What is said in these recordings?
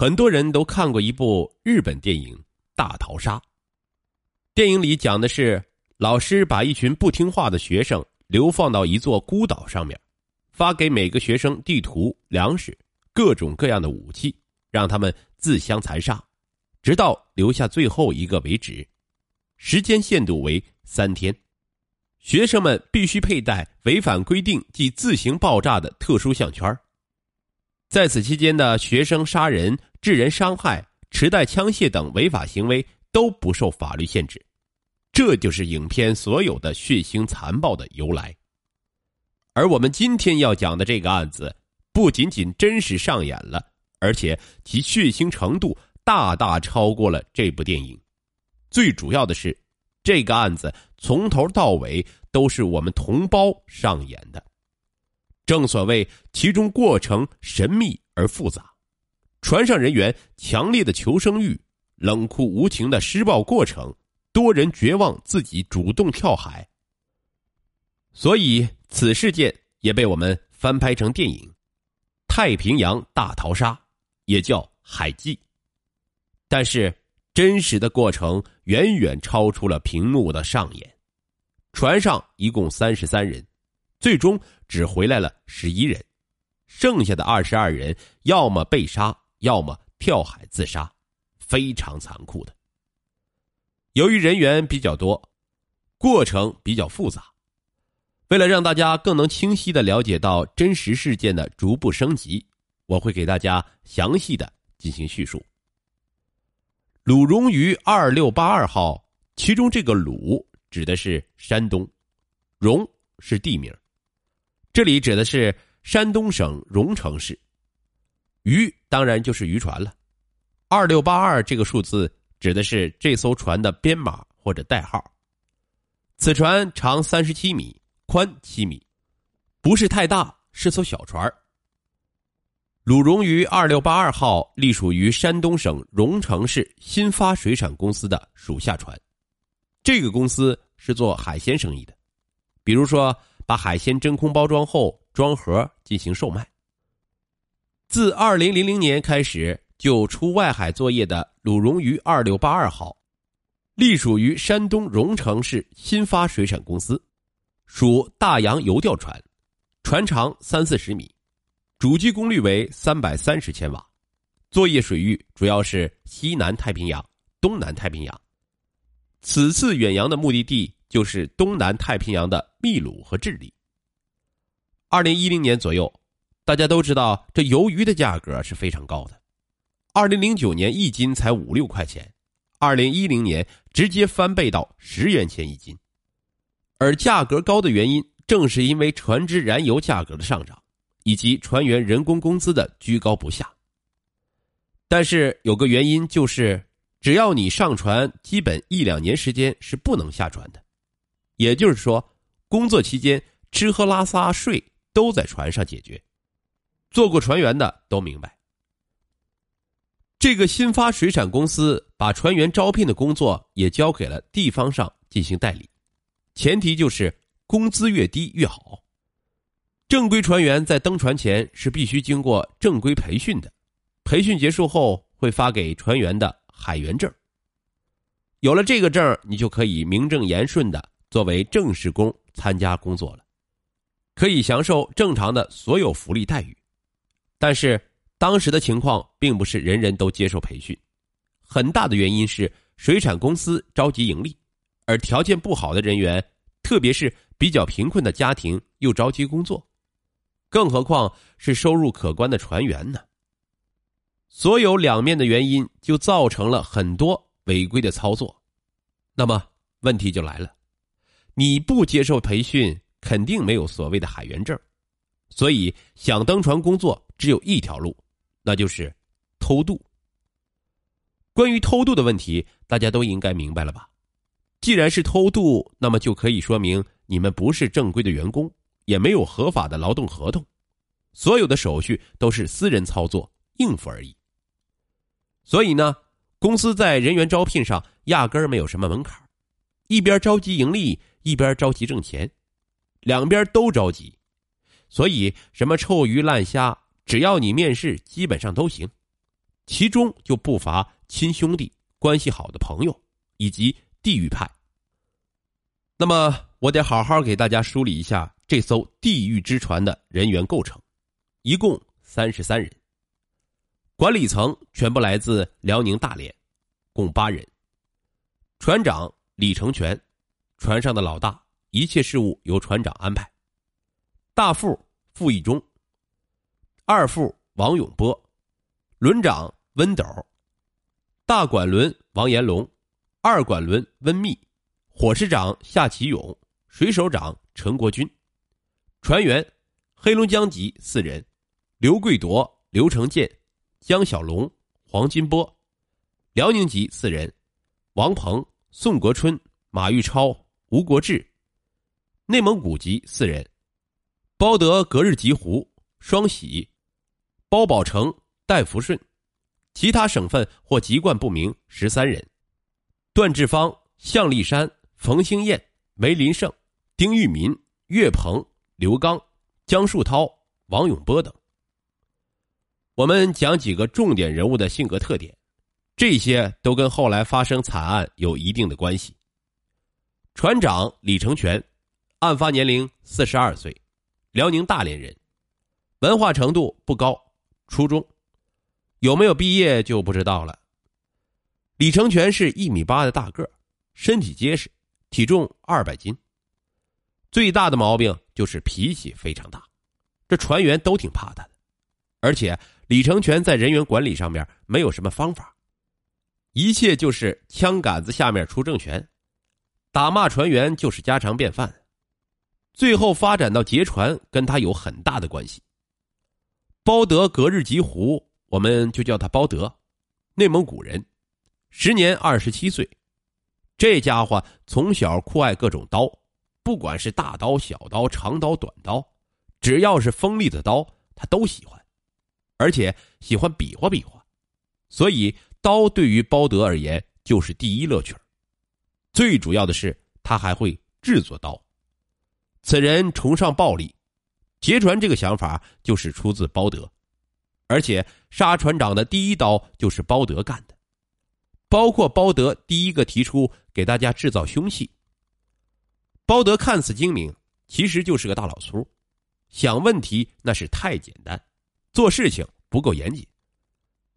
很多人都看过一部日本电影《大逃杀》。电影里讲的是，老师把一群不听话的学生流放到一座孤岛上面，发给每个学生地图、粮食、各种各样的武器，让他们自相残杀，直到留下最后一个为止。时间限度为三天，学生们必须佩戴违反规定即自行爆炸的特殊项圈。在此期间的学生杀人。致人伤害、持带枪械等违法行为都不受法律限制，这就是影片所有的血腥残暴的由来。而我们今天要讲的这个案子，不仅仅真实上演了，而且其血腥程度大大超过了这部电影。最主要的是，这个案子从头到尾都是我们同胞上演的。正所谓，其中过程神秘而复杂。船上人员强烈的求生欲、冷酷无情的施暴过程，多人绝望自己主动跳海。所以此事件也被我们翻拍成电影《太平洋大逃杀》，也叫《海记》。但是真实的过程远远超出了屏幕的上演。船上一共三十三人，最终只回来了十一人，剩下的二十二人要么被杀。要么跳海自杀，非常残酷的。由于人员比较多，过程比较复杂，为了让大家更能清晰的了解到真实事件的逐步升级，我会给大家详细的进行叙述。鲁荣于二六八二号，其中这个鲁指的是山东，荣是地名，这里指的是山东省荣城市。渔当然就是渔船了，二六八二这个数字指的是这艘船的编码或者代号。此船长三十七米，宽七米，不是太大，是艘小船。鲁荣鱼二六八二号隶属于山东省荣成市新发水产公司的属下船，这个公司是做海鲜生意的，比如说把海鲜真空包装后装盒进行售卖。自二零零零年开始就出外海作业的鲁荣鱼二六八二号，隶属于山东荣成市新发水产公司，属大洋游钓船，船长三四十米，主机功率为三百三十千瓦，作业水域主要是西南太平洋、东南太平洋。此次远洋的目的地就是东南太平洋的秘鲁和智利。二零一零年左右。大家都知道，这鱿鱼的价格是非常高的。二零零九年一斤才五六块钱，二零一零年直接翻倍到十元钱一斤。而价格高的原因，正是因为船只燃油价格的上涨，以及船员人工工资的居高不下。但是有个原因就是，只要你上船，基本一两年时间是不能下船的。也就是说，工作期间吃喝拉撒睡都在船上解决。做过船员的都明白，这个新发水产公司把船员招聘的工作也交给了地方上进行代理，前提就是工资越低越好。正规船员在登船前是必须经过正规培训的，培训结束后会发给船员的海员证。有了这个证，你就可以名正言顺的作为正式工参加工作了，可以享受正常的所有福利待遇。但是当时的情况并不是人人都接受培训，很大的原因是水产公司着急盈利，而条件不好的人员，特别是比较贫困的家庭又着急工作，更何况是收入可观的船员呢？所有两面的原因就造成了很多违规的操作。那么问题就来了，你不接受培训，肯定没有所谓的海员证，所以想登船工作。只有一条路，那就是偷渡。关于偷渡的问题，大家都应该明白了吧？既然是偷渡，那么就可以说明你们不是正规的员工，也没有合法的劳动合同，所有的手续都是私人操作，应付而已。所以呢，公司在人员招聘上压根儿没有什么门槛一边着急盈利，一边着急挣钱，两边都着急，所以什么臭鱼烂虾。只要你面试，基本上都行。其中就不乏亲兄弟、关系好的朋友以及地狱派。那么，我得好好给大家梳理一下这艘地狱之船的人员构成，一共三十三人。管理层全部来自辽宁大连，共八人。船长李成全，船上的老大，一切事务由船长安排。大副傅义忠，二副王永波，轮长温斗，大管轮王延龙，二管轮温密，伙食长夏启勇，水手长陈国军，船员黑龙江籍四人：刘贵铎、刘成建。江小龙、黄金波，辽宁籍四人：王鹏、宋国春、马玉超、吴国志；内蒙古籍四人：包德、格日吉湖、双喜、包宝成、戴福顺；其他省份或籍贯不明十三人：段志芳、向立山、冯兴燕、梅林胜、丁玉民、岳鹏、刘刚、江树涛、王永波等。我们讲几个重点人物的性格特点，这些都跟后来发生惨案有一定的关系。船长李成全，案发年龄四十二岁，辽宁大连人，文化程度不高，初中，有没有毕业就不知道了。李成全是一米八的大个身体结实，体重二百斤。最大的毛病就是脾气非常大，这船员都挺怕他的，而且。李成全在人员管理上面没有什么方法，一切就是枪杆子下面出政权，打骂船员就是家常便饭，最后发展到劫船，跟他有很大的关系。包德隔日吉湖，我们就叫他包德，内蒙古人，时年二十七岁，这家伙从小酷爱各种刀，不管是大刀、小刀、长刀、短刀，只要是锋利的刀，他都喜欢。而且喜欢比划比划，所以刀对于包德而言就是第一乐趣最主要的是，他还会制作刀。此人崇尚暴力，劫船这个想法就是出自包德，而且杀船长的第一刀就是包德干的，包括包德第一个提出给大家制造凶器。包德看似精明，其实就是个大老粗，想问题那是太简单。做事情不够严谨，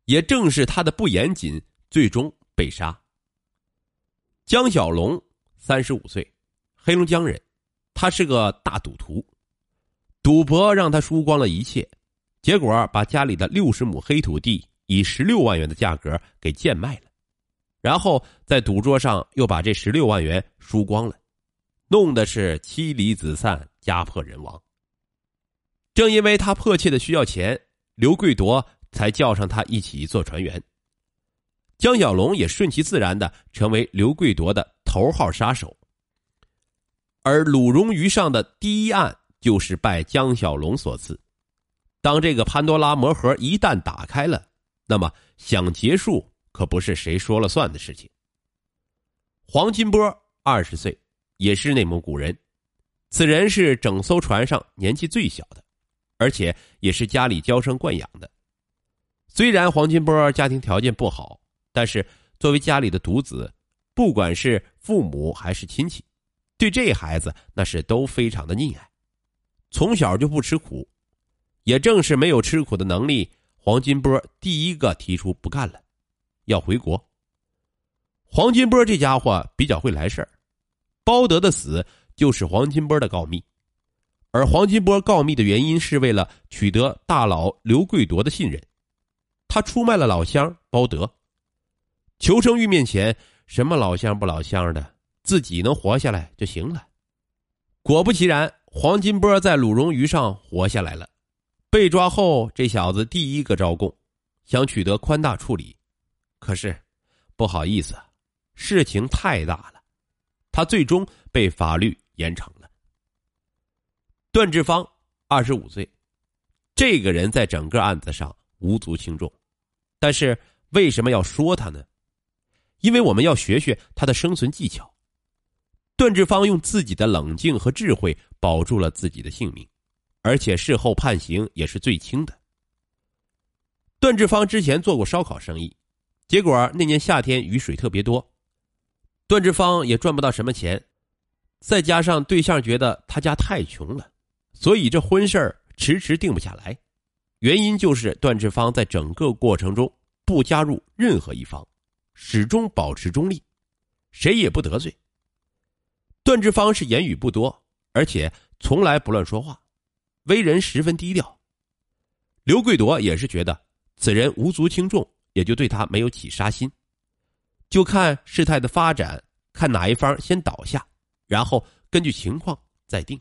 也正是他的不严谨，最终被杀。江小龙三十五岁，黑龙江人，他是个大赌徒，赌博让他输光了一切，结果把家里的六十亩黑土地以十六万元的价格给贱卖了，然后在赌桌上又把这十六万元输光了，弄得是妻离子散，家破人亡。正因为他迫切的需要钱，刘贵夺才叫上他一起做船员。江小龙也顺其自然的成为刘贵夺的头号杀手。而鲁荣鱼上的第一案就是拜江小龙所赐。当这个潘多拉魔盒一旦打开了，那么想结束可不是谁说了算的事情。黄金波二十岁，也是内蒙古人，此人是整艘船上年纪最小的。而且也是家里娇生惯养的。虽然黄金波家庭条件不好，但是作为家里的独子，不管是父母还是亲戚，对这孩子那是都非常的溺爱。从小就不吃苦，也正是没有吃苦的能力，黄金波第一个提出不干了，要回国。黄金波这家伙比较会来事儿，包德的死就是黄金波的告密。而黄金波告密的原因是为了取得大佬刘贵铎的信任，他出卖了老乡包德。求生欲面前，什么老乡不老乡的，自己能活下来就行了。果不其然，黄金波在鲁荣鱼上活下来了。被抓后，这小子第一个招供，想取得宽大处理，可是不好意思，事情太大了，他最终被法律严惩了。段志芳，二十五岁，这个人在整个案子上无足轻重，但是为什么要说他呢？因为我们要学学他的生存技巧。段志芳用自己的冷静和智慧保住了自己的性命，而且事后判刑也是最轻的。段志芳之前做过烧烤生意，结果那年夏天雨水特别多，段志芳也赚不到什么钱，再加上对象觉得他家太穷了，所以这婚事儿迟迟定不下来。原因就是段志芳在整个过程中不加入任何一方，始终保持中立，谁也不得罪。段志芳是言语不多，而且从来不乱说话，为人十分低调。刘贵夺也是觉得。此人无足轻重，也就对他没有起杀心，就看事态的发展，看哪一方先倒下，然后根据情况再定。